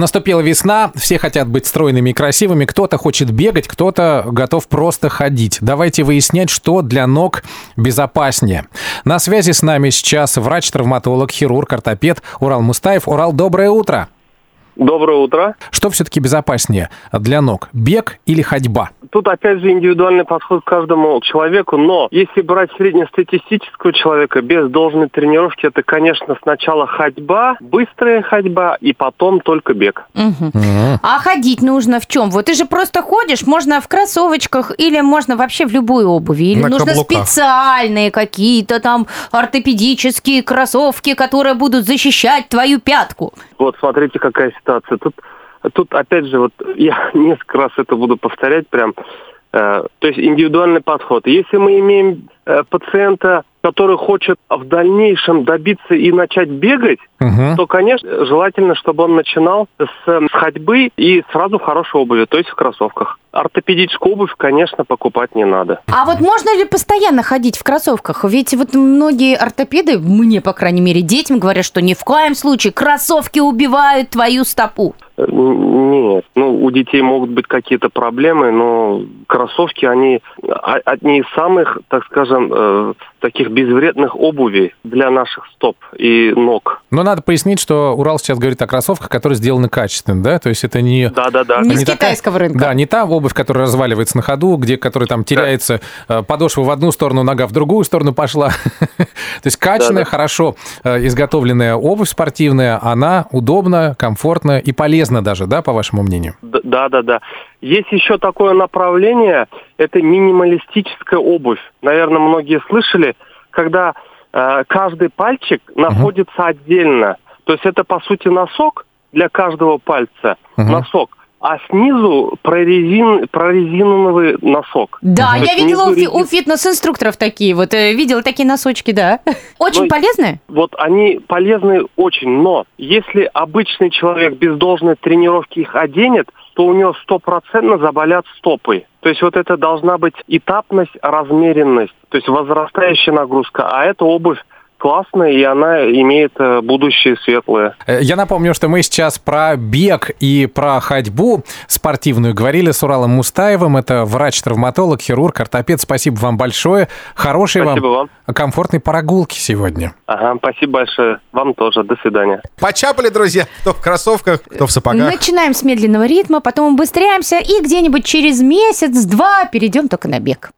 Наступила весна, все хотят быть стройными и красивыми, кто-то хочет бегать, кто-то готов просто ходить. Давайте выяснять, что для ног безопаснее. На связи с нами сейчас врач-травматолог, хирург, ортопед Урал Мустаев. Урал, доброе утро. Доброе утро. Что все-таки безопаснее для ног, бег или ходьба? Тут опять же индивидуальный подход к каждому человеку, но если брать среднестатистического человека без должной тренировки, это, конечно, сначала ходьба, быстрая ходьба и потом только бег. Угу. А ходить нужно в чем? Вот ты же просто ходишь, можно в кроссовочках или можно вообще в любой обуви, или На нужно каблуках. специальные какие-то там ортопедические кроссовки, которые будут защищать твою пятку. Вот смотрите, какая ситуация. Тут, тут опять же, вот я несколько раз это буду повторять прям. Э, то есть индивидуальный подход. Если мы имеем э, пациента, который хочет в дальнейшем добиться и начать бегать, Мгм. то, конечно, желательно, чтобы он начинал с, с ходьбы и сразу в хорошей обуви, то есть в кроссовках. Ортопедическую обувь, конечно, покупать не надо. А вот можно ли постоянно ходить в кроссовках? Ведь вот многие ортопеды, мне, по крайней мере, детям говорят, что ни в коем случае кроссовки убивают твою стопу. Э, Нет, ну у детей могут быть какие-то проблемы, но кроссовки, они одни из самых, так скажем, э, таких безвредных обуви для наших стоп и ног. Но надо пояснить, что Урал сейчас говорит о кроссовках, которые сделаны качественно, да? То есть это не... Да-да-да. Не с не такая- китайского рынка. Да, не та обувь, которая разваливается на ходу, где, которая там теряется, э, подошва в одну сторону, нога в другую сторону пошла. То есть качественная, Да-да. хорошо э, изготовленная обувь спортивная, она удобна, комфортна и полезна даже, да, по вашему мнению? Д- Да-да-да. Есть еще такое направление, это минималистическая обувь. Наверное, многие слышали, когда э, каждый пальчик находится отдельно. То есть это, по сути, носок для каждого пальца, Мгм. носок. А снизу прорезин, прорезиновый носок. Да, То я видела у, фи- у резин- фитнес-инструкторов такие, вот э, видела такие носочки, да. Очень Ну, полезные? Вот они полезны очень, но если обычный человек без должной тренировки их оденет, то у него стопроцентно заболят стопы. То есть вот это должна быть этапность, размеренность, то есть возрастающая нагрузка. А эта обувь классная, и она имеет э, будущее светлое. Э, Я напомню, что мы сейчас про бег и про ходьбу спортивную говорили с Уралом Мустаевым. Это врач-травматолог, хирург, ортопед. Спасибо вам большое. Хорошей Спасибо вам вам. комфортной прогулки сегодня. Ага, спасибо большое. Вам тоже. До свидания. Почапали, друзья, кто в кроссовках, кто в сапогах. Начинаем с медленного ритма, потом убыстряемся и где-нибудь через месяц-два перейдем только на бег.